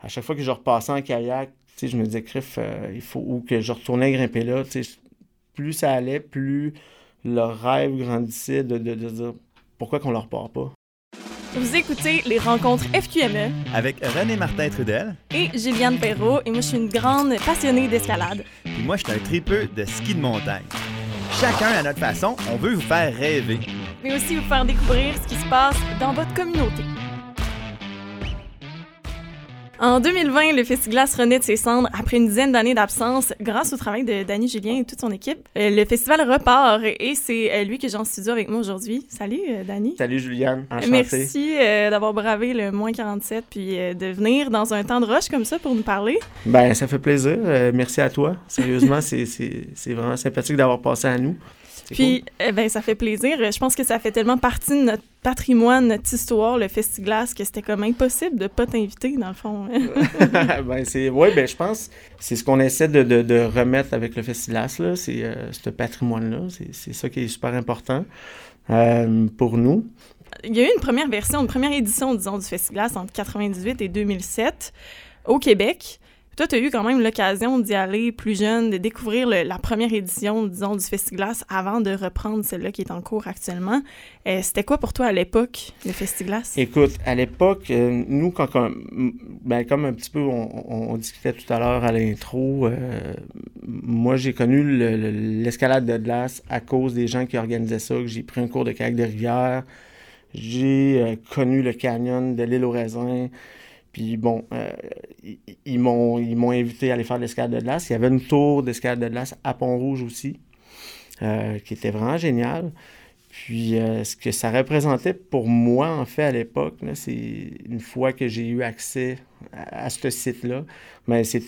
à chaque fois que je repassais en kayak, je me disais, Criff, il faut, ou que je retournais grimper là, plus ça allait, plus le rêve grandissait de, de, de dire pourquoi qu'on leur part pas? Vous écoutez les rencontres FQME avec René Martin Trudel et Juliane Perrault et moi je suis une grande passionnée d'escalade. Puis moi je suis un tripeux de ski de montagne. Chacun à notre façon, on veut vous faire rêver. Mais aussi vous faire découvrir ce qui se passe dans votre communauté. En 2020, le Festiglas renaît de ses cendres après une dizaine d'années d'absence grâce au travail de Danny Julien et toute son équipe. Euh, le festival repart et c'est euh, lui que j'ai en studio avec moi aujourd'hui. Salut, euh, Danny. Salut, Juliane. Enchanté. Merci d'avoir bravé le moins 47 puis de venir dans un temps de rush comme ça pour nous parler. Ben, ça fait plaisir. merci à toi. Sérieusement, c'est vraiment sympathique d'avoir passé à nous. Puis, eh ben, ça fait plaisir. Je pense que ça fait tellement partie de notre patrimoine, notre histoire, le Festiglas, que c'était comme impossible de ne pas t'inviter, dans le fond. ben, c'est... Oui, ben, je pense c'est ce qu'on essaie de, de, remettre avec le Festiglas, là. C'est euh, ce patrimoine-là. C'est, ça qui est super important euh, pour nous. Il y a eu une première version, une première édition, disons, du Festiglas entre 98 et 2007 au Québec. Toi, tu as eu quand même l'occasion d'y aller plus jeune, de découvrir la première édition, disons, du Festiglas avant de reprendre celle-là qui est en cours actuellement. Euh, C'était quoi pour toi à l'époque, le Festiglas? Écoute, à l'époque, euh, nous, ben, comme un petit peu on, discutait tout à l'heure à l'intro, euh, moi, j'ai connu l'escalade de glace à cause des gens qui organisaient ça, que j'ai pris un cours de kayak de rivière. J'ai connu le canyon de l'île aux raisins. Puis bon, euh, ils, m'ont, ils m'ont invité à aller faire l'escalade de glace. Il y avait une tour d'escalade de glace à Pont-Rouge aussi, euh, qui était vraiment génial. Puis euh, ce que ça représentait pour moi, en fait, à l'époque, c'est une fois que j'ai eu accès à, ce site-là, mais c'est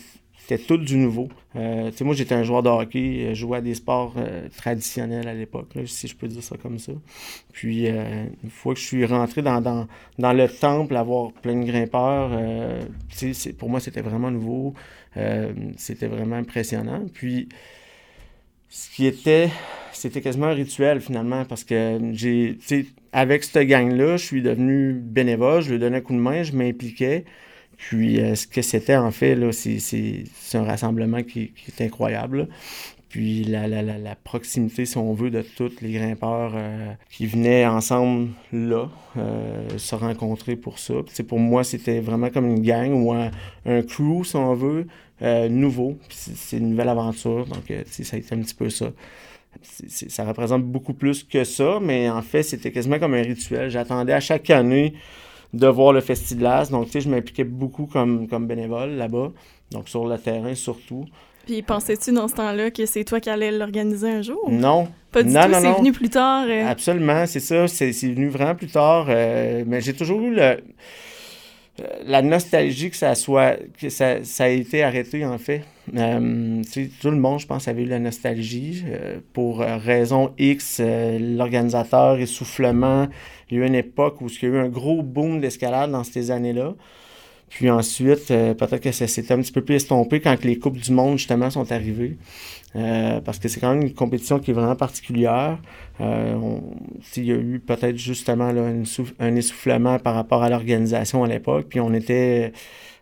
c'était tout du nouveau. Euh, moi, j'étais un joueur de hockey, je jouais à des sports euh, traditionnels à l'époque, si je peux dire ça comme ça. Puis, euh, une fois que je suis rentré dans, le temple, avoir plein de grimpeurs, euh, pour moi, c'était vraiment nouveau. c'était vraiment impressionnant. Puis, ce qui était, c'était quasiment un rituel finalement, parce que j'ai, avec cette gang-là, je suis devenu bénévole, je lui donnais un coup de main, je m'impliquais. Puis, euh, ce que c'était, en fait, c'est, un rassemblement qui, est incroyable. Puis, la, la, la, proximité, si on veut, de tous les grimpeurs euh, qui venaient ensemble là, euh, se rencontrer pour ça. Pour moi, c'était vraiment comme une gang ou un, crew, si on veut, nouveau. c'est une nouvelle aventure. Donc, ça a été un petit peu ça. ça représente beaucoup plus que ça, mais en fait, c'était quasiment comme un rituel. J'attendais à chaque année de voir le festival. Donc, tu sais, je m'impliquais beaucoup comme, comme bénévole là-bas, donc sur le terrain surtout. Puis pensais-tu dans ce temps-là que c'est toi qui allais l'organiser un jour? Non. Pas du tout, c'est venu plus tard. Euh. Absolument, c'est ça, c'est venu vraiment plus tard. Euh, mais j'ai toujours eu le, la nostalgie que ça soit que ça, ça a été arrêté en fait. Euh, tout le monde, je pense, avait eu la nostalgie. pour raison X, l'organisateur, essoufflement, il y a eu une époque où il y a eu un gros boom d'escalade dans ces années-là. Puis ensuite, euh, peut-être que ça s'est un petit peu plus estompé quand les Coupes du Monde, justement, sont arrivées. Euh, parce que c'est quand même une compétition qui est vraiment particulière. Euh, il y a eu peut-être justement un essoufflement par rapport à l'organisation à l'époque. Puis on était,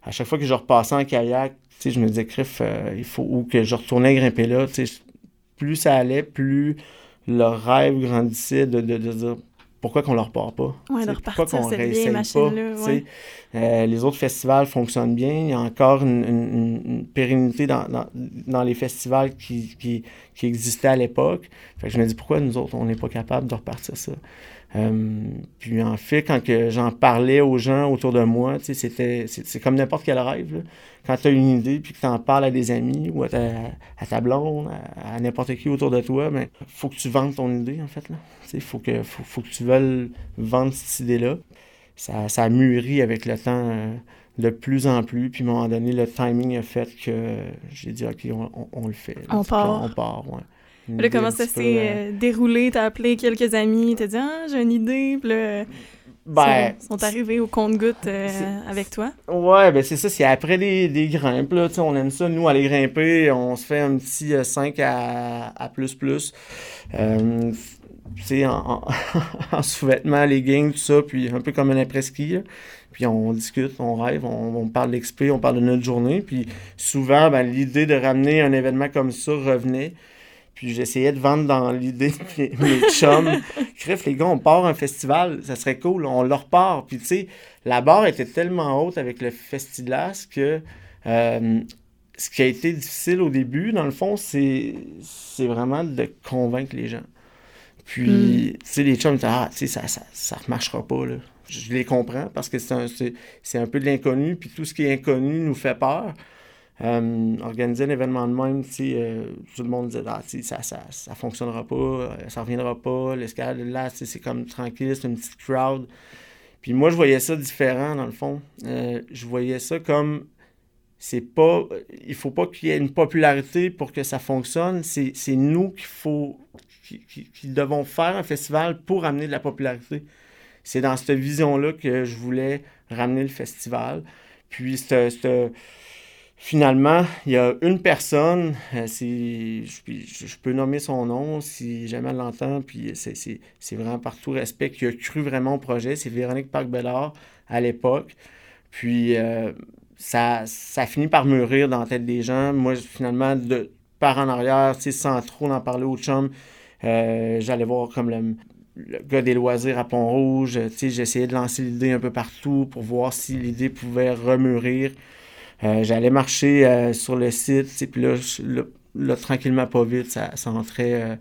à chaque fois que je repassais en kayak, je me disais, Criff, il faut, ou que je retournais grimper là, plus ça allait, plus le rêve grandissait de, de, de dire pourquoi qu'on leur part pas? Ouais, pourquoi qu'on réessaye pas? Euh, les autres festivals fonctionnent bien. Il y a encore une, pérennité dans, dans, les festivals qui, qui, qui existaient à l'époque. Fait que je me dis pourquoi nous autres, on n'est pas capable de repartir ça? Euh, puis en fait, quand j'en parlais aux gens autour de moi, c'était, c'est, comme n'importe quel rêve. Quand tu as une idée puis que tu en parles à des amis ou à ta, à ta blonde, à, n'importe qui autour de toi, il ben, faut que tu vendes ton idée, en fait. Il faut que, faut, que tu veuilles vendre cette idée-là. Ça, ça a mûri avec le temps euh, de plus en plus. Puis à un moment donné, le timing a fait que j'ai dit, OK, on, le fait. on part. on part, ouais. Là, comment ça s'est euh, déroulé? T'as appelé quelques amis, t'as dit « Ah, j'ai une idée », puis là... Ben, sont, arrivés au compte-goutte euh, avec toi? Ouais, ben c'est ça, c'est après des, des grimpes, là, on aime ça, nous, aller grimper, on se fait un petit 5 euh, à, à plus plus. tu sais, en, en, sous-vêtements, leggings, tout ça, puis un peu comme un après-ski. Puis on discute, on rêve, on, parle d'XP, on parle de notre journée. Puis souvent, ben, l'idée de ramener un événement comme ça revenait. Puis j'essayais de vendre dans l'idée de mes, chums. Cref, les gars, on part un festival, ça serait cool, on leur repart. Puis tu sais, la barre était tellement haute avec le Festilas que euh, ce qui a été difficile au début, dans le fond, c'est vraiment de convaincre les gens. Puis, hmm. tu sais, les chums, ah, tu sais, ça, ça, ça marchera pas, là je les comprends parce que c'est un, un, peu de l'inconnu, puis tout ce qui est inconnu nous fait peur. Euh, organiser un événement de même, euh, tout le monde dit ah, ça, ça, ça fonctionnera pas, euh, ça reviendra pas, l'escalade là, c'est comme tranquille, c'est une petite crowd. Puis moi, je voyais ça différent dans le fond. je voyais ça comme c'est pas. Il faut pas qu'il y ait une popularité pour que ça fonctionne. C'est nous qu'il faut qui, qui, devons faire un festival pour amener de la popularité c'est dans cette vision-là que je voulais ramener le festival. Puis, finalement, il y a une personne, euh, je, peux nommer son nom si jamais elle l'entend, puis c'est vraiment par tout respect, qui a cru vraiment au projet. C'est Véronique Parc-Bellard à l'époque. Puis, euh, ça, ça finit par mûrir dans la tête des gens. Moi, finalement, de par en arrière, sans trop en parler au chum, euh, j'allais voir comme le, le gars des loisirs à Pont-Rouge. J'essayais de lancer l'idée un peu partout pour voir si l'idée pouvait remûrir. Euh, j'allais marcher euh, sur le site, puis là, tranquillement, pas vite, ça, ça entrait. Euh,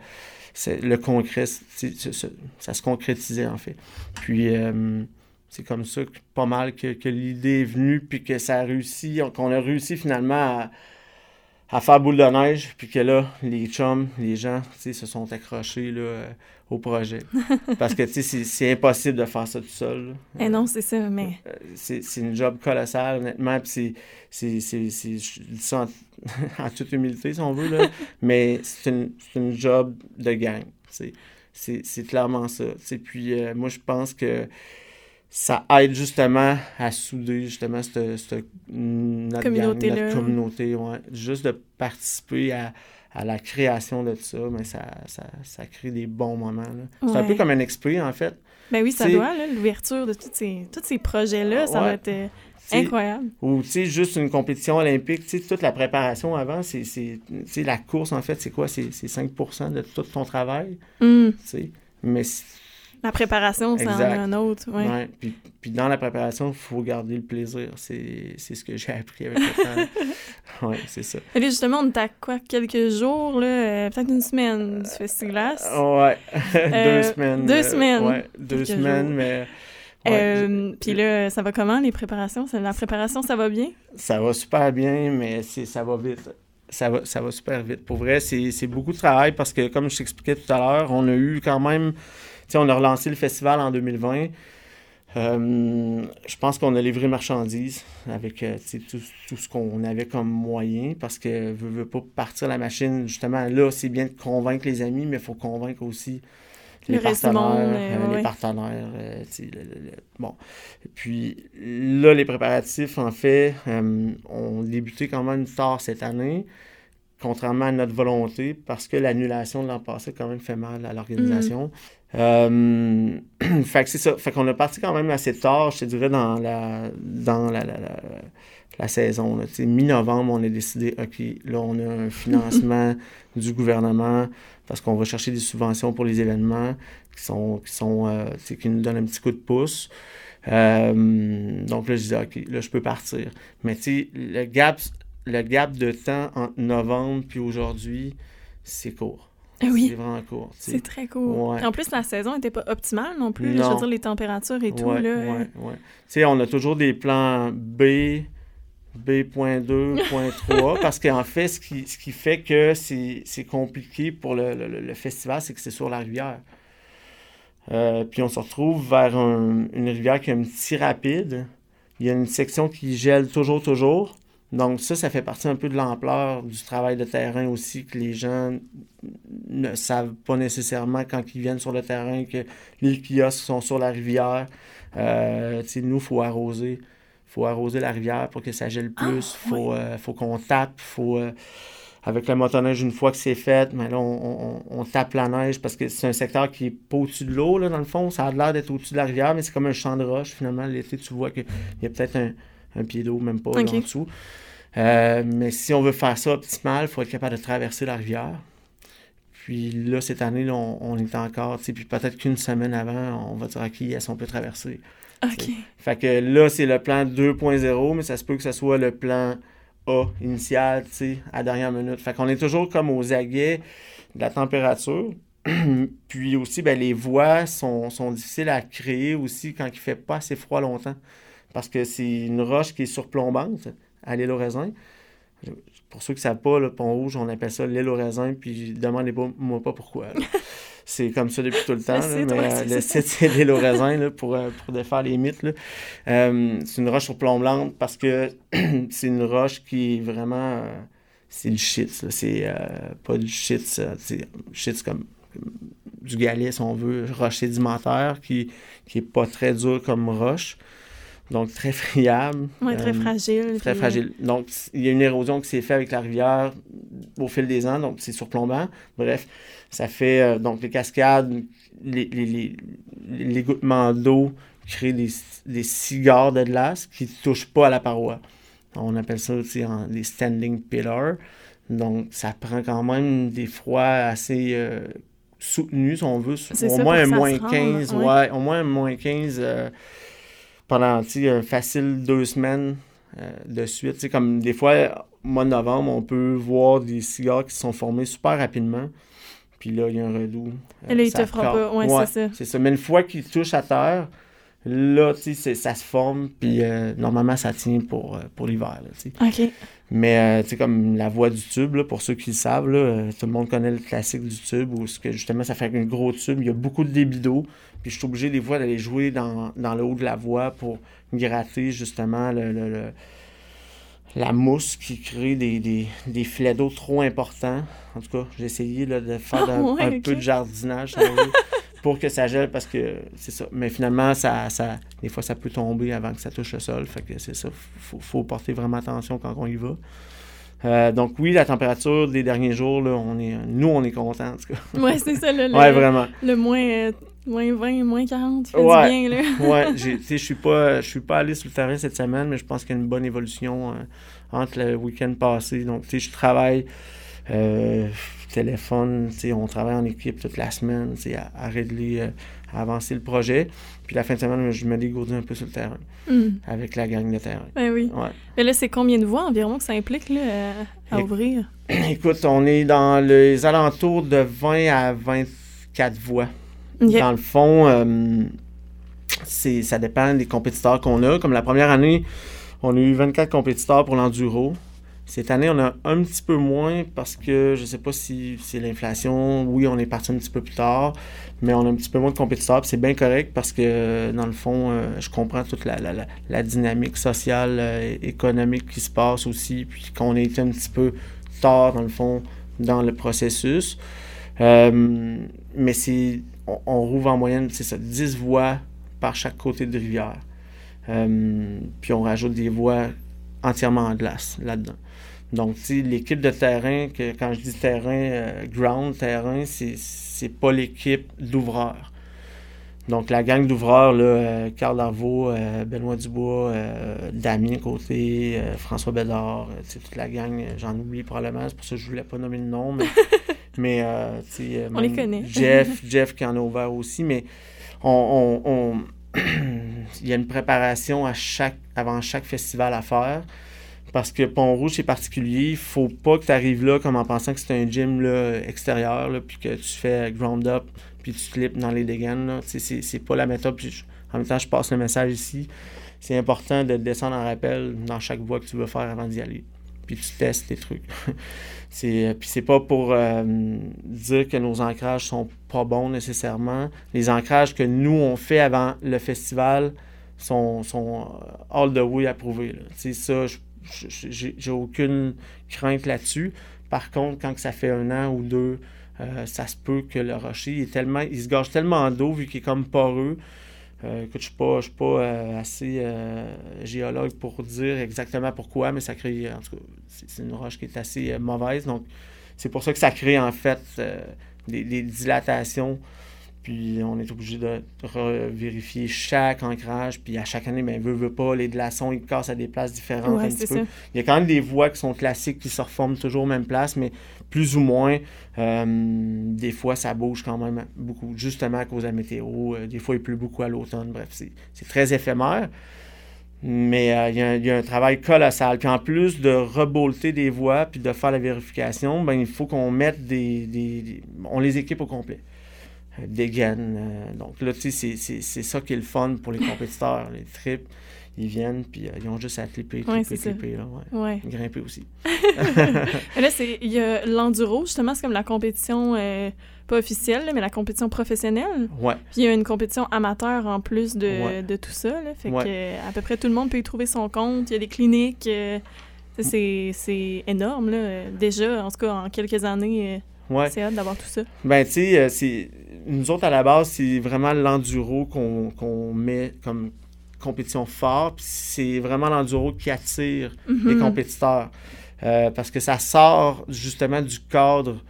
le concret, ça, se concrétisait en fait. Puis c'est comme ça pas mal que, que l'idée est venue, puis que ça a réussi, qu'on a réussi finalement à à faire boule de neige, puis que là, les chums, les gens, se sont accrochés là, euh, au projet. Parce que, c'est impossible de faire ça tout seul. Eh non, c'est ça, mais... Euh, c'est une job colossal, honnêtement, puis c'est... Je dis ça en, toute humilité, si on veut, là, mais c'est une, une, job de gang, c'est clairement ça. Puis euh, moi, je pense que ça aide justement à souder justement cette, cette notre communauté, notre communauté ouais. juste de participer à, à, la création de ça, mais ça, ça, ça crée des bons moments. C'est un peu comme un expert, en fait. Ben oui, ça doit, l'ouverture de tous ces, tous ces projets-là, ça va être euh, incroyable. Ou, tu sais, juste une compétition olympique, tu sais, toute la préparation avant, c'est, la course, en fait, c'est quoi? C'est 5% de tout ton travail, mm. tu sais. Mais la préparation, c'est un autre. Ouais. ouais. Puis, puis, dans la préparation, il faut garder le plaisir. C'est ce que j'ai appris avec le temps. oui, c'est ça. Et justement, on est à quoi? Quelques jours, là, euh, peut-être une semaine du festival. ouais, deux semaines. Deux euh, semaines. ouais, deux semaines, mais. Euh, puis là, ça va comment les préparations? La préparation, ça va bien? Ça va super bien, mais ça va vite. Ça va, ça va super vite. Pour vrai, c'est beaucoup de travail parce que, comme je t'expliquais tout à l'heure, on a eu quand même on a relancé le festival en 2020. Euh, je pense qu'on a livré marchandises avec euh, tout, ce qu'on avait comme moyen parce que ne veut pas partir la machine. Justement, là, c'est bien de convaincre les amis, mais il faut convaincre aussi les partenaires. Euh, les partenaires. bon. Puis là, les préparatifs, en fait, ont débuté quand même tard cette année contrairement à notre volonté, parce que l'annulation de l'an passé quand même fait mal à l'organisation. Mm. Euh, fait que c'est ça. Fait qu'on a parti quand même assez tard, je te dirais, dans la, dans la, la, la, saison. Mi-novembre, on a décidé, OK, là, on a un financement du gouvernement parce qu'on va chercher des subventions pour les événements qui sont, qui sont euh, qui nous donnent un petit coup de pouce. Euh, donc là, je disais, OK, là, je peux partir. Mais tu sais, le gap le gap de temps entre novembre puis aujourd'hui, c'est court. Ah oui. C'est vraiment court. C'est très court. En plus, la saison n'était pas optimale non plus. Je veux dire, les températures et tout. Là. Ouais, ouais. Tu sais, on a toujours des plans B, B.2, .3, parce qu'en fait, ce qui, ce qui fait que c'est compliqué pour le, le, festival, c'est que c'est sur la rivière. Euh, puis on se retrouve vers une rivière qui a un petit rapide. Il y a une section qui gèle toujours, toujours. Donc ça, ça fait partie un peu de l'ampleur du travail de terrain aussi, que les gens ne savent pas nécessairement quand ils viennent sur le terrain que les kiosques sont sur la rivière. Euh, nous, il faut arroser. faut arroser la rivière pour que ça gèle ah, plus. Il faut, euh, faut qu'on tape. faut... Euh, avec le motoneige, une fois que c'est fait, mais là, on, tape la neige parce que c'est un secteur qui est pas au-dessus de l'eau, là, dans le fond. Ça a l'air d'être au-dessus de la rivière, mais c'est comme un champ de roche. Finalement, l'été, tu vois qu'il y a peut-être un, pied d'eau, même pas, en dessous. Euh, mais si on veut faire ça optimal, il faut être capable de traverser la rivière. Puis là, cette année, on, est encore, tu sais, puis peut-être qu'une semaine avant, on va dire, OK, est-ce qu'on peut traverser? OK. Fait que là, c'est le plan 2.0, mais ça se peut que ce soit le plan a initial, tu sais, à dernière minute. Fait qu'on est toujours comme aux aguets de la température. Puis aussi, ben, les voies sont, difficiles à créer aussi quand il fait pas assez froid longtemps. Parce que c'est une roche qui est surplombante à l'île au raisin. Pour ceux qui ne savent pas, le pont rouge, on appelle ça l'île au raisin, puis demandez-moi pas pourquoi. c'est comme ça depuis tout le temps. mais euh, le site, c'est l'île au raisin pour, euh, pour défaire les mythes. Euh, c'est une roche sur plomb blanc parce que c'est une roche qui est vraiment. c'est du shit. C'est pas du shit. C'est shit, comme, du galet, si on veut, roche sédimentaire qui, qui est pas très dur comme roche. Donc, très friable. Oui, très fragile. Très fragile. Donc, il y a une érosion qui s'est faite avec la rivière au fil des ans, donc c'est surplombant. Bref, ça fait euh, donc les cascades, l'égouttement les, d'eau créent des, des cigares de glace qui ne touchent pas à la paroi. On appelle ça aussi des standing pillars. Donc, ça prend quand même des froids assez euh, soutenus, si on veut. Au moins, un moins 15, ouais. au moins un moins 15 pendant un facile deux semaines euh, de suite. comme des fois, au mois de novembre, on peut voir des cigares qui se sont formés super rapidement. Puis là, il y a un redout. Euh, Et là, il te fera pas. Ouais, c'est ça. C'est ça. Mais une fois qu'il touche à terre, là, tu sais, ça se forme. Puis euh, normalement, ça tient pour, euh, pour l'hiver. OK. Mais, tu sais, comme la voie du tube, là, pour ceux qui le savent, là, tout le monde connaît le classique du tube où que, justement, ça fait un gros tube. Il y a beaucoup de débit d'eau. Puis je suis obligé, des fois, d'aller jouer dans, le haut de la voie pour gratter, justement, le la mousse qui crée des, des, des filets d'eau trop importants. En tout cas, j'ai essayé de faire ah un, peu de jardinage pour que ça gèle parce que c'est ça. Mais finalement, ça, ça, des fois, ça peut tomber avant que ça touche le sol. Fait que c'est ça. Faut, faut porter vraiment attention quand on y va. Euh, donc oui, la température des derniers jours, là, on est, nous, on est contents, en tout cas. Oui, c'est ça. Le, ouais, vraiment. Le moins, euh, moins 20, moins 40, fait ouais, du bien, là. ouais, je suis pas, je suis pas allé sur le terrain cette semaine, mais je pense qu'il y a une bonne évolution euh, entre le week-end passé. Donc, tu sais, je travaille téléphone, tu sais, on travaille en équipe toute la semaine, à, régler, à avancer le projet. Puis la fin de semaine, je me dégourdis un peu sur le terrain hmm. avec la gang de terrain. Ben oui. Mais là, c'est combien de voies environ que ça implique là, à, ouvrir? Écoute, on est dans les alentours de 20 à 24 voies. Dans le fond, euh, c'est, ça dépend des compétiteurs qu'on a. Comme la première année, on a eu 24 compétiteurs pour l'enduro. Cette année, on a un petit peu moins parce que je ne sais pas si c'est l'inflation. Oui, on est parti un petit peu plus tard, mais on a un petit peu moins de compétiteurs. C'est bien correct parce que, dans le fond, euh, je comprends toute la, dynamique sociale, euh, économique qui se passe aussi, puis qu'on été un petit peu tard, dans le fond, dans le processus. Euh, mais c'est, on, rouvre en moyenne, c'est ça, 10 voies par chaque côté de rivière. puis on rajoute des voies entièrement en glace là-dedans. Donc, l'équipe de terrain, que, quand je dis terrain, euh, ground, terrain, c'est pas l'équipe d'ouvreurs. Donc, la gang d'ouvreurs, là, euh, Carl Darvaux, euh, Benoît Dubois, Damien Côté, François Bédard, toute la gang, j'en oublie probablement, c'est pour ça que je voulais pas nommer le nom, mais, mais on les connaît. Jeff, Jeff qui en a ouvert aussi, mais on, on il y a une préparation avant chaque festival à faire. Parce que Pont-Rouge, c'est particulier. Il faut pas que tu arrives là comme en pensant que c'est un gym là, extérieur, puis que tu fais ground up, puis tu clips dans les dégaines. C'est pas la méthode. en même temps, je passe le message ici. C'est important de descendre en rappel dans chaque voie que tu veux faire avant d'y aller. Puis tu testes tes trucs. c'est, puis c'est pas pour euh, dire que nos ancrages sont pas bons nécessairement. Les ancrages que nous, on fait avant le festival sont, euh, all the way approuvés. C'est ça, j'ai aucune crainte là-dessus. Par contre, quand ça fait un an ou deux, euh, ça se peut que le rocher tellement, il se gorge tellement d'eau vu qu'il est comme poreux Euh, écoute, je ne suis pas, euh, assez euh, géologue pour dire exactement pourquoi, mais ça crée, en tout cas, c'est une roche qui est assez mauvaise. Donc, c'est pour ça que ça crée en fait des, dilatations. Puis on est obligé de vérifier chaque ancrage. Puis à chaque année, ben, veut, veut pas, les glaçons, ils cassent à des places différentes un petit peu. Il y a quand même des voies qui sont classiques, qui se reforment toujours aux mêmes places, mais plus ou moins, euh, des fois, ça bouge quand même beaucoup, justement à cause de la météo. Euh, des fois, il pleut beaucoup à l'automne. Bref, c'est très éphémère. Mais euh, il y, a un travail colossal. Puis en plus de rebolter des voies puis de faire la vérification, ben, il faut qu'on mette des, On les équipe au complet. Des gaines. donc là, tu sais, c'est ça qui est le fun pour les compétiteurs. Les trips ils viennent, puis euh, ils ont juste à clipper, clipper, clipper. Là, ouais. Grimper aussi. là, il y a l'enduro, justement, c'est comme la compétition, euh, pas officielle, mais la compétition professionnelle. Ouais. Puis il y a une compétition amateur en plus de, de tout ça. Là, fait que à peu près tout le monde peut y trouver son compte. Il y a des cliniques. Euh, c'est énorme, là. Déjà, en tout cas, en quelques années. Ouais. C'est hâte d'avoir tout ça. Ben, tu sais, nous autres, à la base, c'est vraiment l'enduro qu'on met comme compétition fort. c'est vraiment l'enduro qui attire les mhm. compétiteurs. Euh, parce que ça sort justement du cadre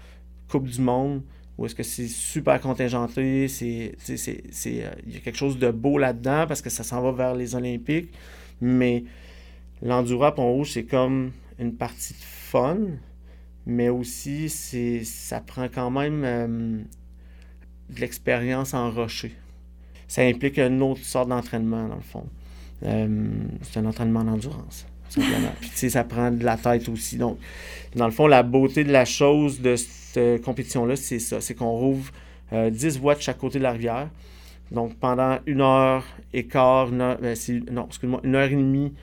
Coupe du Monde, où est-ce que c'est super contingenté, c'est, euh, il y a quelque chose de beau là-dedans parce que ça s'en va vers les Olympiques. Mais l'enduro à Pont-Rouge, c'est comme une partie de fun, mais aussi c'est, ça prend quand même euh, de l'expérience en rocher ça implique une autre sorte d'entraînement, dans le fond. Euh, c'est un entraînement d'endurance, simplement. Puis, tu sais, ça prend de la tête aussi. Donc, dans le fond, la beauté de la chose de cette compétition-là, c'est ça. C'est qu'on rouvre 10 euh, voies de chaque côté de la rivière. Donc, pendant une heure et quart, une heure, ben, non, excuse-moi, une heure et demie,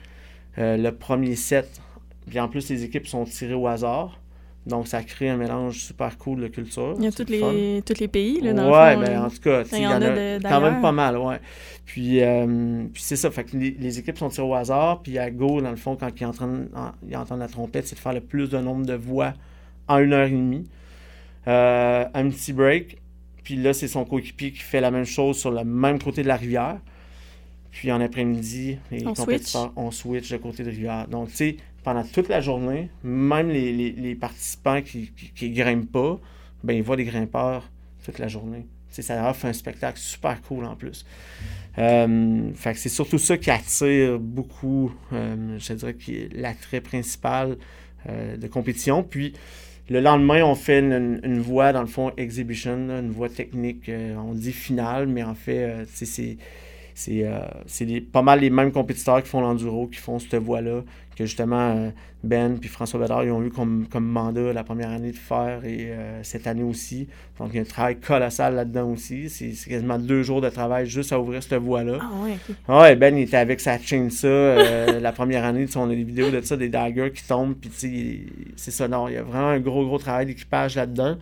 euh, le premier set. Puis en plus, les équipes sont tirées au hasard. Donc, ça crée un mélange super cool de culture. Il y a tous les, tous les pays, là, dans ouais, le fond. Ben, en tout cas, il y, en a, quand même pas mal, ouais. Puis, euh, puis c'est ça, fait que les, équipes sont tirées au hasard, puis à Go, dans le fond, quand ils entendent, ils entendent la trompette, c'est de faire le plus de nombre de voix en une heure et demie. Euh, un petit break, puis là, c'est son coéquipier qui fait la même chose sur le même côté de la rivière. Puis en après-midi, les on compétiteurs, switch. on switch de côté de rivière. Donc, tu sais, pendant toute la journée, même les, participants qui, qui, grimpent pas, ben, ils voient des grimpeurs toute la journée. ça offre un spectacle super cool en plus. Euh, c'est surtout ça qui attire beaucoup, euh, je dirais, qui l'attrait principal euh, de compétition. Puis le lendemain, on fait une, voie, dans le fond, exhibition, une voie technique, on dit finale, mais en fait, c'est c'est euh, pas mal les mêmes compétiteurs qui font l'enduro, qui font cette voie-là, que justement euh, Ben puis François Bédard, ils ont eu comme, comme mandat la première année de faire et euh, cette année aussi. Donc il y a un travail colossal là-dedans aussi. C'est quasiment deux jours de travail juste à ouvrir cette voie-là. Ah ouais, ah ouais, Ben il était avec sa chaîne ça la première année. On a des vidéos de ça, des daggers qui tombent, puis c'est. Non, il y a vraiment un gros, gros travail d'équipage là-dedans.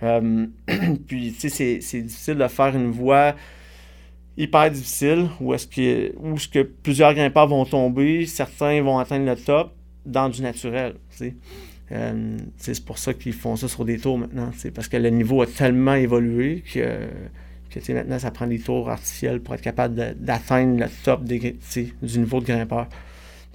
puis tu sais, c'est difficile de faire une voie hyper difficile où est-ce que, que plusieurs grimpeurs vont tomber, certains vont atteindre le top dans du naturel. Euh, c'est pour ça qu'ils font ça sur des tours maintenant, parce que le niveau a tellement évolué que, que maintenant ça prend des tours artificiels pour être capable d'atteindre le top des, du niveau de grimpeur.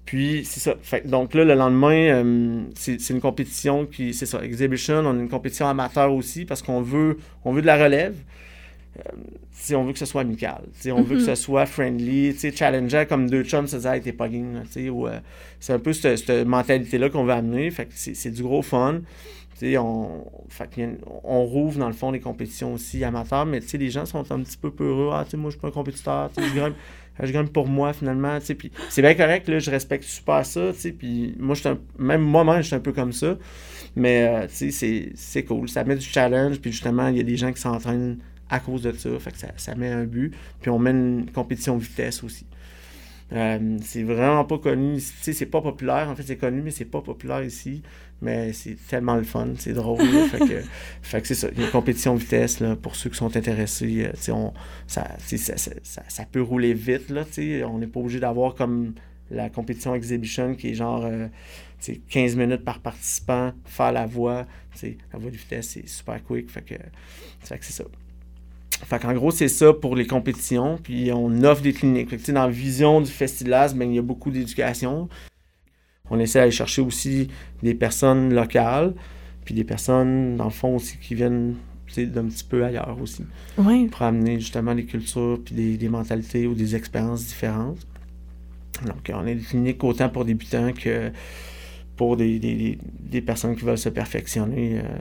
Puis, c'est ça. donc là, le lendemain, euh, c'est une compétition qui, c'est ça, Exhibition, on a une compétition amateur aussi parce qu'on veut, on veut de la relève. Euh, on veut que ce soit amical, on veut que ce mhm. soit friendly, challenger comme deux chums se disaient, t'es pas game, euh, c'est un peu cette, mentalité-là qu'on veut amener, fait c'est du gros fun. On, on rouvre dans le fond les compétitions aussi amateurs, mais les gens sont un petit peu peureux. Ah, moi, je suis pas un compétiteur, je grimpe, je grimpe pour moi finalement. Puis c'est bien correct, là, je respecte super ça. Puis moi, un, même moi-même, je suis un peu comme ça. Mais euh, c'est cool, ça met du challenge. Puis justement, il y a des gens qui s'entraînent à cause de ça. Fait que ça, met un but. Puis on met une compétition vitesse aussi. Euh, c'est vraiment pas connu. C'est pas populaire. En fait, c'est connu, mais c'est pas populaire ici. Mais c'est tellement le fun. C'est drôle. fait que, fait que c'est ça. Il y a une compétition vitesse là, pour ceux qui sont intéressés. Euh, on, ça, ça, ça, ça, peut rouler vite. Là, on n'est pas obligé d'avoir comme la compétition exhibition qui est genre euh, 15 minutes par participant, faire la voie. La voie de vitesse, c'est super quick. Fait que, fait que c'est ça. Fait qu'en gros, c'est ça pour les compétitions. Puis on offre des cliniques. Fait que, dans la vision du Festilas, ben, il y a beaucoup d'éducation. On essaie d'aller chercher aussi des personnes locales, puis des personnes, dans le fond, aussi qui viennent d'un petit peu ailleurs aussi. Oui. Pour amener justement des cultures, puis des, des mentalités ou des expériences différentes. Donc, on a des cliniques autant pour débutants que pour des, des, des personnes qui veulent se perfectionner. Euh,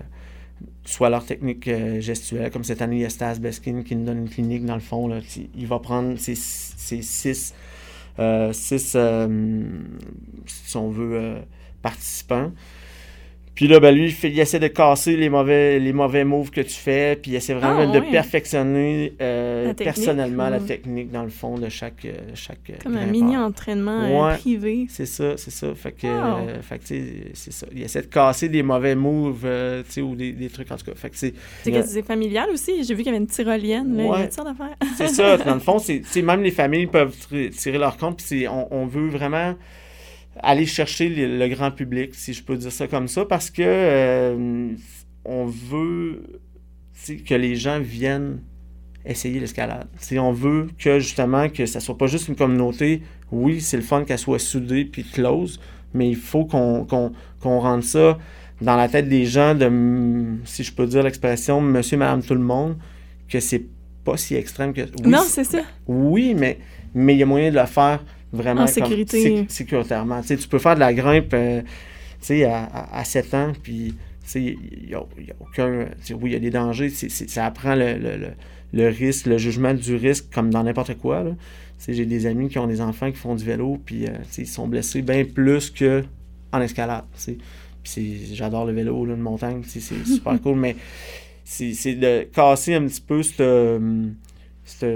soit leur technique euh, gestuelle, comme cette année, il y a Stas Beskin qui nous donne une clinique dans le fond. Là, il va prendre ses, six, euh, six euh, participants. Puis là, ben, lui, il, essaie de casser les mauvais, les mauvais moves que tu fais, puis il essaie vraiment Ah, de perfectionner euh, La personnellement la ouais. technique, dans le fond, de chaque, euh, chaque euh, Comme un mini-entraînement Ouais. privé. C'est ça, c'est ça. Fait que, euh, fait que, c'est ça. Il essaie de casser des mauvais moves, euh, tu sais, ou des, des trucs, en tout cas. Fait que c'est... C'est que c'est familial aussi. J'ai vu qu'il y avait une tyrolienne. Là. Il y a Ouais. toutes sortes d'affaires. C'est ça, dans le fond, c'est même les familles peuvent tirer, leur compte, puis c'est- on, on veut vraiment aller chercher le, le grand public, si je peux dire ça comme ça, parce que euh, on veut que les gens viennent essayer l'escalade. Si on veut que justement que ça soit pas juste une communauté, oui, c'est le fun qu'elle soit soudée puis close, mais il faut qu'on qu'on rende ça dans la tête des gens de, si je peux dire l'expression, monsieur, madame, tout le monde, que c'est pas si extrême que... Oui, non, c'est- c'est ça. oui, mais mais il y a moyen de le faire vraiment En comme sécurité. sé- sécuritairement. Tu peux faire de la grimpe euh, à, à, à 7 ans, puis il n'y a, il y a aucun... oui, il y a des dangers, ça apprend le, le, le, le risque, le jugement du risque, comme dans n'importe quoi. J'ai des amis qui ont des enfants qui font du vélo, puis euh, ils sont blessés bien plus escalade. sais. Puis c'est- j'adore le vélo, là, de montagne, c'est super cool, mais c'est de casser un petit peu cette... euh, cette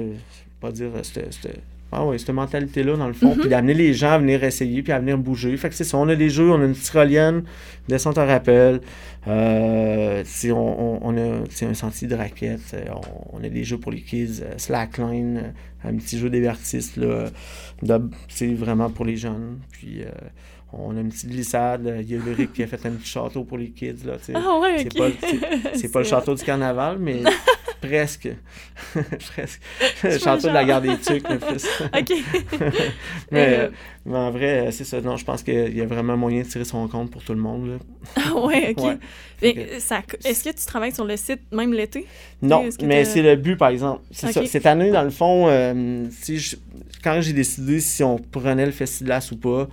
pas dire cette, cette- ah ouais, cette mentalité-là, dans le fond, Mhm. puis d'amener les gens à venir essayer, puis à venir bouger. Fait que c'est ça, on a des jeux, on a une tyrolienne, descente à rappel, euh, on, on, on a un sentier de raquettes, euh, on, on a des jeux pour les kids, euh, slackline, euh, un petit jeu de- c'est vraiment pour les jeunes. Puis euh, on a une petite glissade, euh, il y a Ulrich qui a fait un petit château pour les kids, là. Ah ouais, C'est ok. pas, c'est- c'est pas le C'est- château du carnaval, mais presque. presque. Le château de la gare des Tucs, le plus. OK. mais, Euh, mais en vrai, euh, c'est ça. Non, je pense qu'il y a vraiment moyen de tirer son compte pour tout le monde. là. Ah ouais, OK. Ouais. Mais, que- ça- Est-ce que tu travailles sur le site même l'été? Non, mais c'est le but, par exemple. C'est ça. Cette année, dans le fond, euh, si je- quand j'ai décidé si on prenait le Festilas ou pas,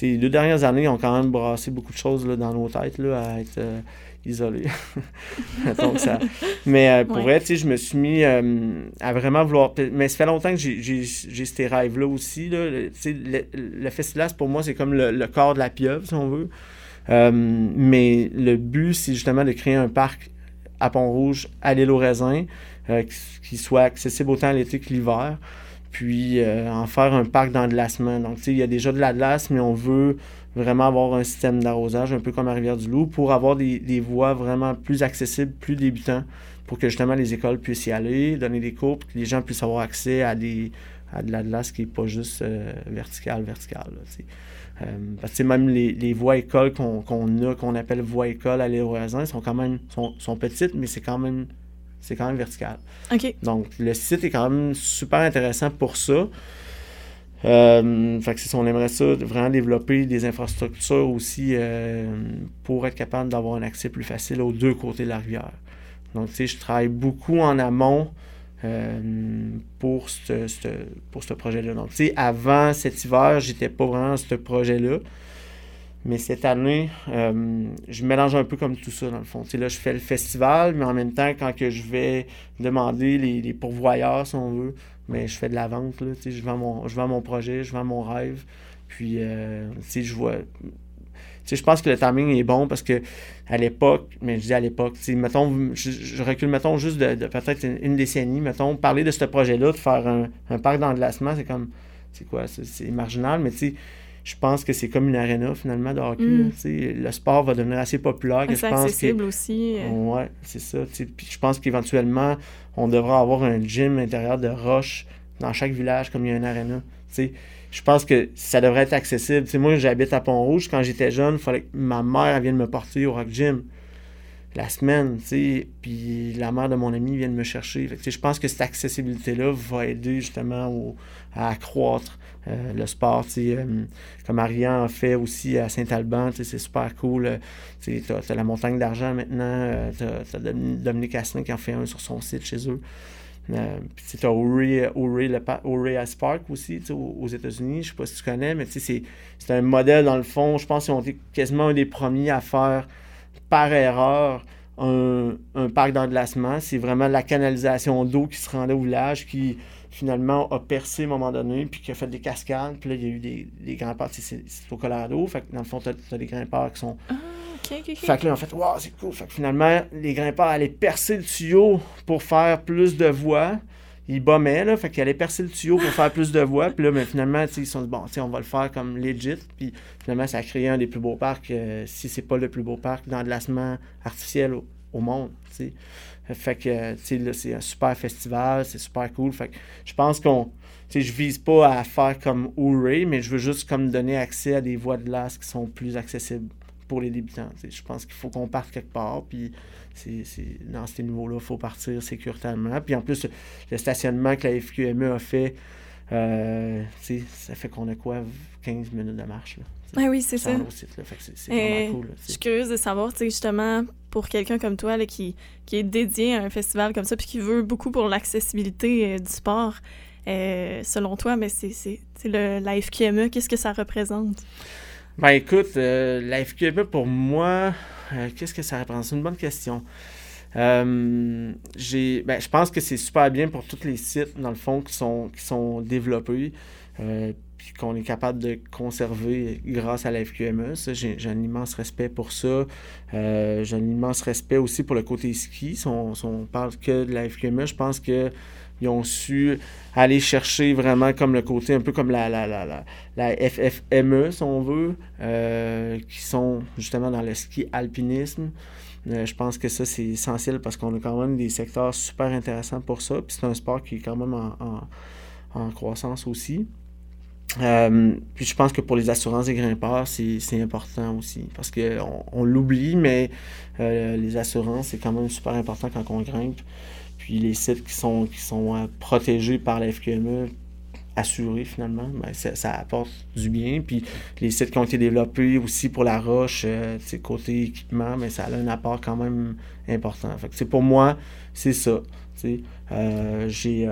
les deux dernières années, ils ont quand même brassé beaucoup de choses là, dans nos têtes là, à être euh, isolés. Que ça... Mais euh, pour Ouais. vrai, je me suis mis euh, à vraiment vouloir... Mais ça fait longtemps que j'ai- ces rêves-là aussi. Là. Le, le, le Festilas, pour moi, c'est comme le, le corps de la pieuvre, si on veut. Mais le but, c'est justement de créer un parc à Pont-Rouge, à l'île aux raisins, qui soit accessible autant l'été que l'hiver. Puis euh, en faire un parc d'englacement. Donc, il y a déjà de la mais on veut vraiment avoir un système d'arrosage, un peu comme à Rivière-du-Loup, pour avoir des, des voies vraiment plus accessibles, plus débutants, pour que justement les écoles puissent y aller, donner des cours, pour que les gens puissent avoir accès à, des, à de la qui n'est pas juste euh, verticale, verticale. Euh, parce que même les, les voies écoles qu'on a, qu'on appelle voies écoles à l'île sont quand même sont, sont petites, mais c'est quand même c'est quand même vertical. OK. Donc, le site est quand même super intéressant pour ça. Euh, fait que c'est on aimerait ça, vraiment développer des infrastructures aussi euh, pour être capable d'avoir un accès plus facile aux deux côtés de la rivière. Donc, tu sais, je travaille beaucoup en amont euh, pour ce, ce- pour ce projet-là. Donc, tu sais, avant cet hiver, j'étais pas vraiment dans ce projet-là. Mais cette année, euh, je mélange un peu comme tout ça, dans le fond. Là, je fais le festival, mais en même temps, quand que je vais demander les, pourvoyeurs, si on veut, mais je fais de la vente, là, je vends mon, je mon projet, je vends mon rêve, puis, euh, je vois... Je pense que le timing est bon parce que à l'époque, mais je dis à l'époque, mettons, je, recule, mettons, juste de, peut-être une, décennie, mettons, parler de ce projet-là, de faire un, parc d'englacement, c'est comme, c'est quoi, c'est marginal, mais tu sais, je pense que c'est comme une arena, finalement, de hockey, Mm. le sport va devenir assez populaire, que je C'est pense que... accessible aussi. Ouais, c'est ça. Puis je pense qu'éventuellement, on devra avoir un gym intérieur de roche dans chaque village, comme il y a un arena. Je pense que ça devrait être accessible. Moi, j'habite à Pont-Rouge. Quand j'étais jeune, il fallait que ma mère elle vienne me porter au Rock Gym. La semaine, tu sais, puis la mère de mon ami vient de me chercher. Tu je pense que cette accessibilité-là va aider justement à accroître euh, le sport, tu euh, comme Ariane a fait aussi à Saint-Alban, tu c'est super cool. euh, tu t'as, t'as la montagne d'argent maintenant, euh, t'as Dom- Dominique Asselin qui en fait un sur son site chez eux. Tu Ouray Ice Park aussi, tu aux, États-Unis. Je sais pas si tu connais, mais tu c'est un modèle dans le fond. Je pense qu'ils ont été quasiment un des premiers à faire par erreur un, un parc d'englacement. C'est vraiment la canalisation d'eau qui se rendait au village qui finalement a percé à un moment donné, puis qui a fait des cascades. Puis là, il y a eu des, des grimpeurs. C'est, au Colorado. Fait que dans le fond, tu as, des grimpeurs qui sont Ah, ok, ok, ok. fait que là, en fait, wow, c'est cool. Fait que finalement, les grimpeurs allaient percer le tuyau pour faire plus de voix. Ils bommaient, là. Fait allaient percer le tuyau pour faire plus de voix. Puis là, mais finalement, tu sais, ils se sont dit, on va le faire comme legit. Puis finalement, ça a créé un des plus beaux parcs, euh, si c'est pas le plus beau parc d'englacement artificiel au, monde. Fait que, euh, c'est un super festival, c'est super cool. Fait que je pense qu'on. Tu je vise pas à faire comme Ouray, mais je veux juste comme donner accès à des voies de glace qui sont plus accessibles pour les débutants. Je pense qu'il faut qu'on parte quelque part, puis c'est, dans ces niveaux-là, il faut partir sécuritairement. Puis en plus, le stationnement que la FQME a fait, euh, ça fait qu'on a quoi, 15 minutes de marche, là. Ah oui, c'est ça. c'est, vraiment cool, là, Je suis curieuse de savoir, tu sais, justement, pour quelqu'un comme toi là, qui, qui est dédié à un festival comme ça, puis qui veut beaucoup pour l'accessibilité euh, du sport, euh, selon toi, mais c'est, c'est, c'est le, la FQME, qu'est-ce que ça représente? Ben écoute, euh, la FQME pour moi, euh, qu'est-ce que ça représente? C'est une bonne question. Euh, j'ai, ben, je pense que c'est super bien pour tous les sites, dans le fond, qui sont, qui sont développés, euh, qu'on est capable de conserver grâce à la FQME. Ça, j'ai, j'ai un immense respect pour ça. J'ai un immense respect aussi pour le côté ski. Si on, si on parle que de la FQME, je pense que ils ont su aller chercher vraiment comme le côté un peu comme la, la, la, la, la FFME, si on veut, euh, qui sont justement dans le ski alpinisme. Euh, je pense que ça, c'est essentiel parce qu'on a quand même des secteurs super intéressants pour ça. Puis c'est un sport qui est quand même en, en, croissance aussi. Euh, puis je pense que pour les assurances des grimpeurs, c'est important aussi. Parce qu'on on, l'oublie, mais les assurances, c'est quand même super important quand on grimpe. Puis les sites qui sont, qui sont euh, protégés par la FQME, assurés finalement, ben, ça, apporte du bien. Puis les sites qui ont été développés aussi pour la roche, euh, côté équipement, mais ça a un apport quand même important. Pour moi, c'est ça. Euh, j'ai,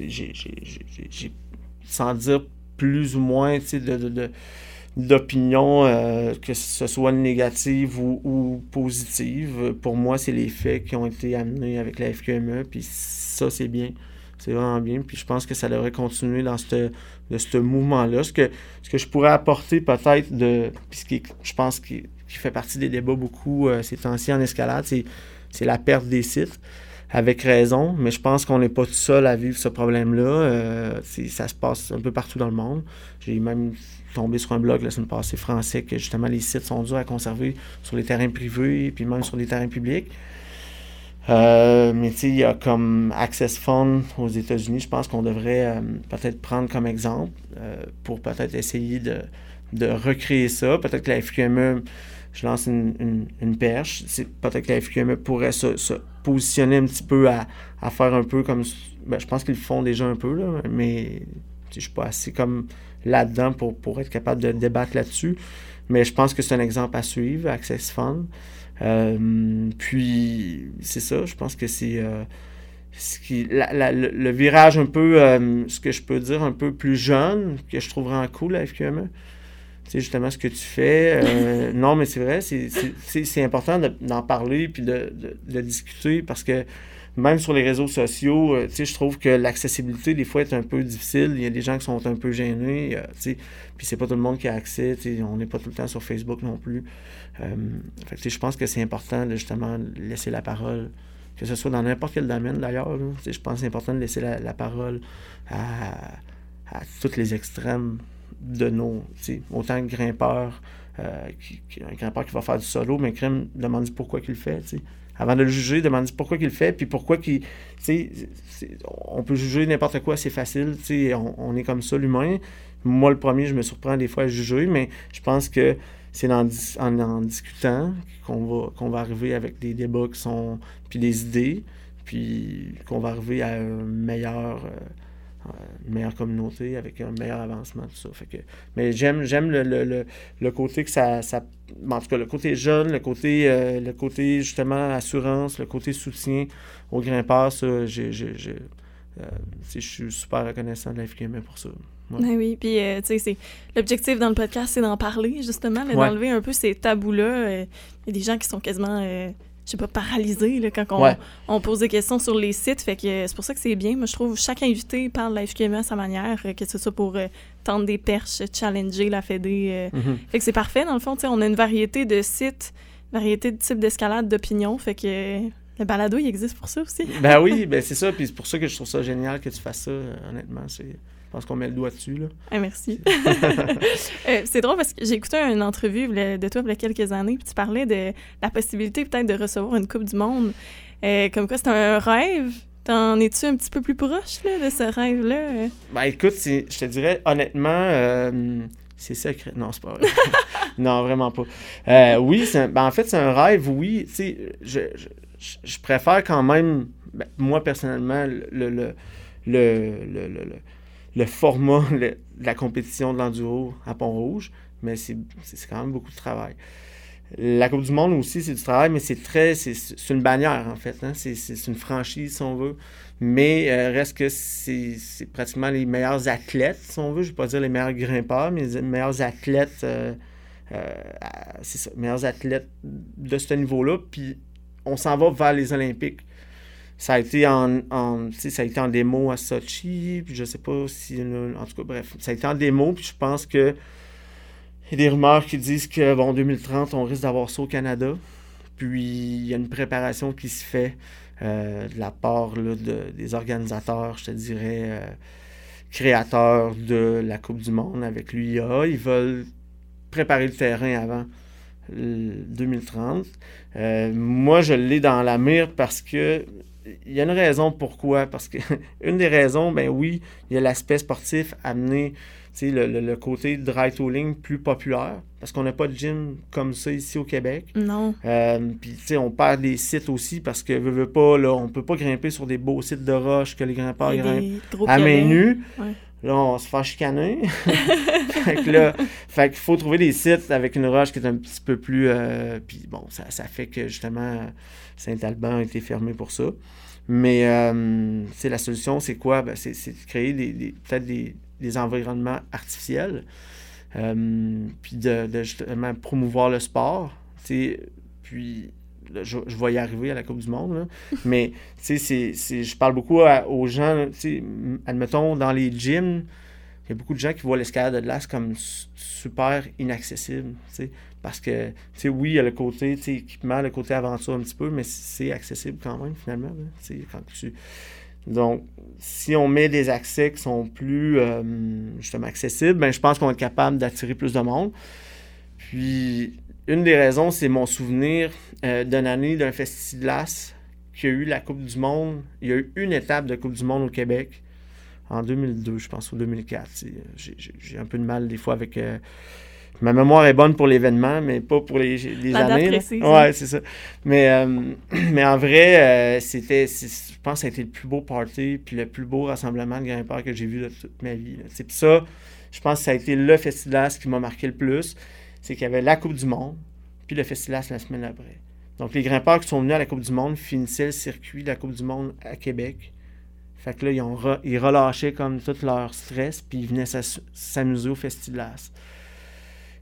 j'ai, j'ai- j'ai- sans dire plus ou moins de, de- d'opinion, euh, que ce soit négative ou, ou positive. Pour moi, c'est les faits qui ont été amenés avec la FQME, puis ça, c'est bien. C'est vraiment bien. Puis je pense que ça devrait continuer dans ce mouvement-là. Ce que, ce que je pourrais apporter peut-être de. Puis ce qui, je pense qui, qui fait partie des débats beaucoup euh, ces temps-ci en escalade, c'est la perte des sites. Avec raison, mais je pense qu'on n'est pas tout seul à vivre ce problème-là. Euh, ça se passe un peu partout dans le monde. J'ai même tombé sur un blog la semaine passée français que justement les sites sont durs à conserver sur les terrains privés et puis même sur les terrains publics. Euh, mais tu sais, il y a comme Access Fund aux États-Unis, je pense qu'on devrait euh, peut-être prendre comme exemple pour peut-être essayer de, de recréer ça. Peut-être que la FQME, je lance une, une, perche, peut-être que la FQME pourrait se, se positionner un petit peu à, à faire un peu comme. Ben, je pense qu'ils le font déjà un peu, là, mais je suis pas assez comme là-dedans pour, pour être capable de débattre là-dessus. Mais je pense que c'est un exemple à suivre, Access Fund. Euh, puis, c'est ça, je pense que c'est euh, ce qui, le, virage un peu, euh, ce que je peux dire, un peu plus jeune, que je trouve vraiment cool à FQME. Sais, justement, ce que tu fais. euh, non, mais c'est vrai, c'est- important de- d'en parler puis de, de- de discuter parce que même sur les réseaux sociaux, euh, tu sais, je trouve que l'accessibilité, des fois, est un peu difficile. Il y a des gens qui sont un peu gênés, euh, tu sais, puis c'est pas tout le monde qui a accès, tu sais, on n'est pas tout le temps sur Facebook non plus. Euh, fait que, je pense que c'est important, de, justement, laisser la parole, que ce soit dans n'importe quel domaine d'ailleurs. Je pense que c'est important de laisser la, la parole à, à tous les extrêmes de nos, autant que grimpeur, euh, qui, un grimpeur qui va faire du solo, mais crème, demande pourquoi qu'il le fait. Avant de le juger, demande pourquoi qu'il le fait, puis pourquoi qu'il. On peut juger n'importe quoi, c'est facile, on, on est comme ça, l'humain. Moi, le premier, je me surprends des fois à juger, mais je pense que c'est en, en, en, discutant qu'on va, qu'on va arriver avec des débats qui sont, puis des idées, puis qu'on va arriver à un meilleur, euh, une meilleure communauté avec un meilleur avancement, tout ça. Fait que, mais j'aime, j'aime le, le, le, côté que ça, ça, En tout cas, le côté jeune, le côté, euh, le côté justement assurance, le côté soutien aux grimpeurs, ça, j'ai, j'ai, j'ai euh, je suis super reconnaissant de la FQME pour ça. Ouais. Ben oui, puis euh, tu sais, l'objectif dans le podcast, c'est d'en parler, justement, ouais. d'enlever un peu ces tabous-là. Il y a des gens qui sont quasiment, je sais pas, paralysés là, quand on, ouais. on, pose des questions sur les sites. Fait que c'est pour ça que c'est bien. Moi, je trouve que chaque invité parle de la FQME à sa manière, que ce soit pour tendre des perches, challenger la Fédé. Mm -hmm. Fait que c'est parfait, dans le fond. On a une variété de sites, variété de types d'escalade, d'opinions. Fait que le balado, il existe pour ça aussi. ben oui, ben c'est ça. Puis c'est pour ça que je trouve ça génial que tu fasses ça, honnêtement. C'est... Je pense qu'on met le doigt dessus. Là. Ah, merci. euh, c'est drôle parce que j'ai écouté une entrevue de toi il y a quelques années, puis tu parlais de la possibilité peut-être de recevoir une Coupe du Monde. Euh, comme quoi, c'est un rêve. T'en es-tu un petit peu plus proche là, de ce rêve-là? Ben écoute, je te dirais honnêtement, euh, c'est secret. Non, c'est pas vrai. non, vraiment pas. Euh, oui, un, ben, en fait, c'est un rêve, oui. Tu sais, je, je, je, préfère quand même, ben, moi personnellement, le, le, le, le, le format de la compétition de l'enduro à Pont-Rouge, mais c'est quand même beaucoup de travail. La Coupe du Monde aussi, c'est du travail, mais c'est très. C'est une bannière, en fait. Hein? C'est une franchise, si on veut. Mais euh, reste que c'est pratiquement les meilleurs athlètes, si on veut. Je ne vais pas dire les meilleurs grimpeurs, mais les meilleurs athlètes. Euh, euh, meilleurs athlètes de ce niveau-là. Puis on s'en va vers les Olympiques ça a été en, ça a été en démo à Sochi, puis je sais pas si en tout cas bref, ça a été en démo, puis je pense que il y a des rumeurs qui disent que bon 2030 on risque d'avoir ça au Canada. Puis il y a une préparation qui se fait euh, de la part là, de, des organisateurs, je te dirais euh, créateurs de la Coupe du Monde avec l'UIA. Ils veulent préparer le terrain avant 2030. Euh, moi, je l'ai dans la mire parce que il y a une raison pourquoi. Parce que une des raisons, ben oui, il y a l'aspect sportif amené, le, le, le, côté dry tooling plus populaire. Parce qu'on n'a pas de gym comme ça ici au Québec. Non. Euh, Puis, tu sais, on perd des sites aussi parce que, veut, veut pas, là, on peut pas grimper sur des beaux sites de roches que les grimpeurs grimpent à main nue. Ouais. Là, on se fait chicaner. fait que là, fait qu'il faut trouver des sites avec une roche qui est un petit peu plus. Euh, puis bon, ça, ça, fait que justement, Saint-Alban a été fermé pour ça. Mais euh, la solution, c'est quoi? Ben, c'est de créer des, peut-être des, des, environnements artificiels. Euh, puis de, de, justement promouvoir le sport. Puis je, je, vais y arriver à la Coupe du Monde, là. mais je parle beaucoup aux gens, admettons, dans les gyms, il y a beaucoup de gens qui voient l'escalade de glace comme super inaccessible, parce que, oui, il y a le côté équipement, le côté aventure un petit peu, mais c'est accessible quand même, finalement. Tu... Donc, si on met des accès qui sont plus, euh, justement, accessibles, ben, je pense qu'on être capable d'attirer plus de monde. Puis, une des raisons, c'est mon souvenir euh, d'une année d'un festival qui a eu la Coupe du Monde. Il y a eu une étape de Coupe du Monde au Québec en 2002, je pense, ou 2004. J'ai un peu de mal des fois avec. Euh, ma mémoire est bonne pour l'événement, mais pas pour les, les la années. Date précise, ouais, c'est ça. Mais, euh, mais en vrai, euh, c'était. Je pense que ça a été le plus beau party puis le plus beau rassemblement de grimpeurs que j'ai vu de toute ma vie. Puis ça, je pense que ça a été le festival qui m'a marqué le plus. C'est qu'il y avait la Coupe du Monde, puis le festival la semaine après. Donc, les grimpeurs qui sont venus à la Coupe du Monde finissaient le circuit de la Coupe du Monde à Québec. Fait que là, ils, ont re, ils relâchaient comme tout leur stress, puis ils venaient s'amuser au festival.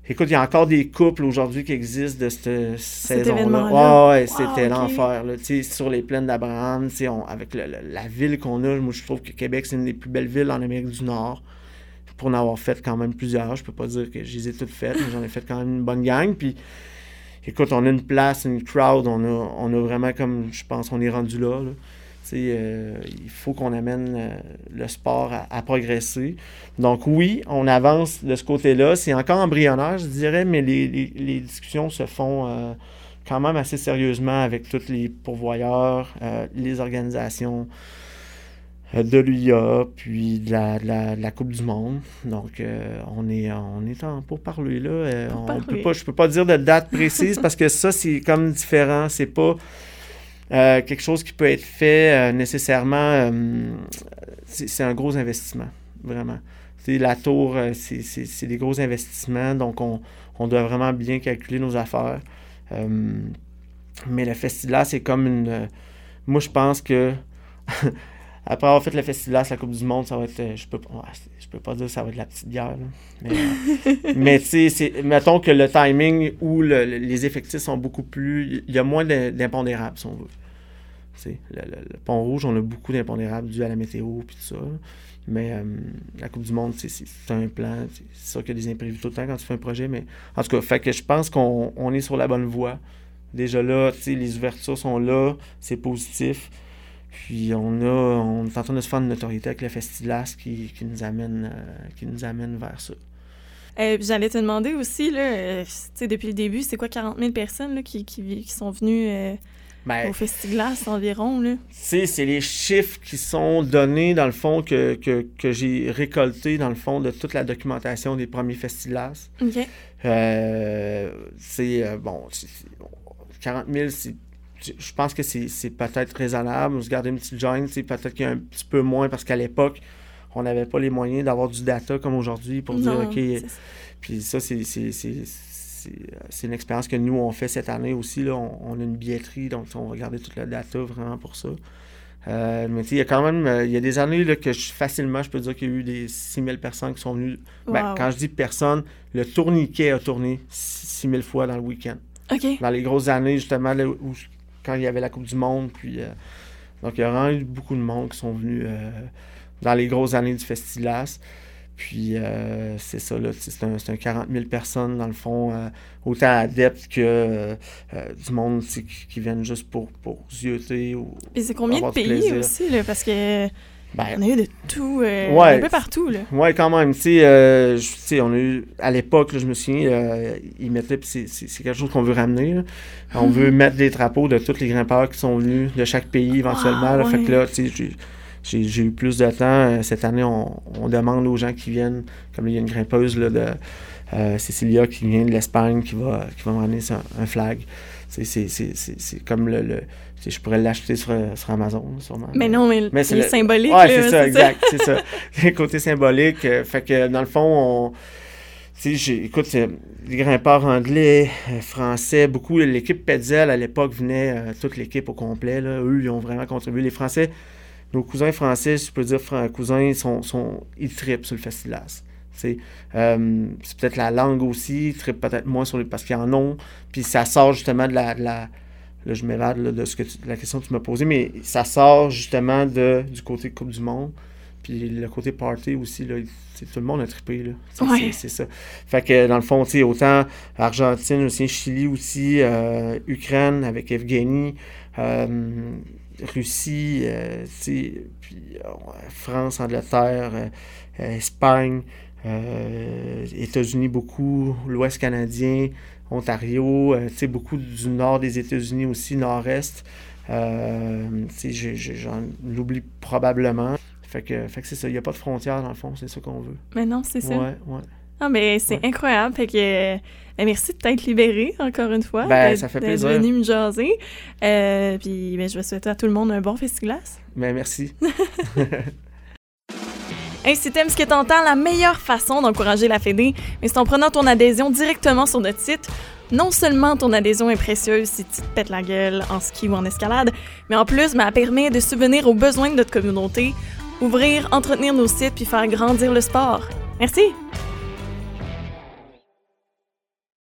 Écoute, il y a encore des couples aujourd'hui qui existent de cette saison-là. Oh, ouais, c'était wow, l'enfer. Sur les plaines d'Abraham, avec le, le, la ville qu'on a, moi je trouve que Québec, c'est une des plus belles villes en Amérique du Nord. Pour en avoir fait quand même plusieurs, je peux pas dire que je les ai toutes faites, mais j'en ai fait quand même une bonne gang. Puis, écoute, on a une place, une crowd, on a, on a vraiment comme, je pense, on est rendu là. Euh, il faut qu'on amène euh, le sport à, progresser. Donc oui, on avance de ce côté-là. C'est encore embryonnaire, je dirais, mais les, les, les discussions se font euh, quand même assez sérieusement avec tous les pourvoyeurs, les organisations. De l'UIA, puis de la, la- la Coupe du Monde. Donc, euh, on est, on est en pour parler là. Euh, Pour on parler. peut pas, je peux pas dire de date précise parce que ça, c'est comme différent. C'est pas euh, quelque chose qui peut être fait euh, nécessairement. c'est c'est un gros investissement, vraiment. Sais, la tour, c'est- c'est c'est des gros investissements, donc on, on doit vraiment bien calculer nos affaires. Mais le festival, c'est comme une. moi, je pense que après avoir fait le festival, la Coupe du Monde, ça va être. euh, Je peux, je peux pas dire que ça va être la petite guerre. là. Mais, euh, mais tu sais, c'est- mettons que le timing ou le- le- les effectifs sont beaucoup plus. Il y a moins d'im- d'impondérables, si on veut. Le, le- le Pont Rouge, on a beaucoup d'impondérables dû à la météo puis tout ça. Mais euh, la Coupe du Monde, c'est un plan. C'est c'est sûr qu'il y a des imprévus tout le temps quand tu fais un projet. Mais en tout cas, fait que je pense qu'on on est sur la bonne voie. Déjà là, tu sais, les ouvertures sont là, c'est positif. Puis on a, on est en train de se faire une notoriété avec le Festilas qui, qui nous amène, euh, qui nous amène vers ça. Euh, J'allais te demander aussi, là, euh, depuis le début, c'est quoi 40 000 personnes là, qui, qui, qui sont venues euh, Ben, au Festiglas environ? C'est les chiffres qui sont donnés, dans le fond, que, que, que j'ai récoltés, dans le fond, de toute la documentation des premiers Festilas. OK. C'est, bon, c'est- c'est- 40 000, c'est je pense que c'est peut-être raisonnable. Se garder une petite joint, c'est peut-être qu'il y a un petit peu moins parce qu'à l'époque, on n'avait pas les moyens d'avoir du data comme aujourd'hui pour dire, OK, ça. puis ça, c'est, euh, c'est une expérience que nous, on fait cette année aussi. Là. On, on a une billetterie, donc on va regarder toute la data vraiment pour ça. Euh, mais tu sais, il y a quand même, euh, il y a des années là, que je, facilement, je peux dire qu'il y a eu des 6000 personnes qui sont venues. Ben, quand je dis personnes, le tourniquet a tourné 6000 fois dans le week-end. Dans les grosses années, justement, là, où, quand il y avait la Coupe du Monde. Puis, euh, donc, il y a vraiment eu beaucoup de monde qui sont venus euh, dans les grosses années du Festilas. Puis, euh, c'est ça, là, c'est un, c'est un 40 000 personnes, dans le fond, euh, autant adeptes que du monde qui, qui viennent juste pour, pour zioter ou... Et c'est combien de pays plaisir. aussi, là? Parce que Ben, on a eu de tout, euh, Ouais. un peu partout, là. Ouais, quand même. Tu sais, euh, on a eu, à l'époque, je me souviens, euh, ils mettaient, puis c'est- quelque chose qu'on veut ramener. là. On veut mettre des drapeaux de tous les grimpeurs qui sont venus de chaque pays éventuellement. Ah, là. Fait que là, tu sais, j'ai- eu plus de temps. Cette année, on, on demande aux gens qui viennent, comme il y a une grimpeuse là, de Cecilia qui vient de l'Espagne, qui va, qui va un, un flag. C'est- comme le. je pourrais l'acheter sur, sur Amazon, sûrement. Mais non, mais, Mais c'est le- symbolique, Ouais, c'est ça, exact, c'est ça. Le côté symbolique. euh, fait que dans le fond, on. Écoute, euh, les grimpeurs anglais, euh, français, beaucoup. L'équipe Petzel à l'époque venait, euh, toute l'équipe au complet. Là, eux, ils ont vraiment contribué. Les Français, nos cousins français, si je peux dire cousins, ils sont, sont, ils trippent sur le Festilas. Euh, c'est peut-être la langue aussi, peut-être moins sur les. parce qu'ils en ont. Puis ça sort justement de la. de la- là, je m'évade de, ce que tu- de la question que tu m'as posée, mais ça sort justement de, du côté Coupe du Monde. Puis le côté party aussi, là, tout le monde a trippé. Là. Ouais. C'est, ça. Fait que dans le fond, autant Argentine, aussi Chili aussi, euh, Ukraine avec Evgeny, euh, Russie, puis France, Angleterre, Espagne, euh, États-Unis beaucoup, l'Ouest canadien, Ontario, euh, tu sais, beaucoup du nord des États-Unis aussi, nord-est. Euh, j'en oublie probablement. Fait que, fait que c'est ça, il n'y a pas de frontières dans le fond, c'est ça qu'on veut. Mais non, c'est ça. Ouais, ouais. Ah, ben, c'est Ouais. incroyable. Fait que, euh, ben, merci de t'être libéré, encore une fois. Ben, ça fait plaisir. venu me jaser. Euh, puis, ben, je vais souhaiter à tout le monde un bon festiglas. Mais merci. Hey, si t'aimes ce que t'entends, la meilleure façon d'encourager la Fédé, mais c'est en prenant ton adhésion directement sur notre site. Non seulement ton adhésion est précieuse si tu te pètes la gueule en ski ou en escalade, mais en plus, ben, elle permet de subvenir aux besoins de notre communauté, ouvrir, entretenir nos sites puis faire grandir le sport. Merci!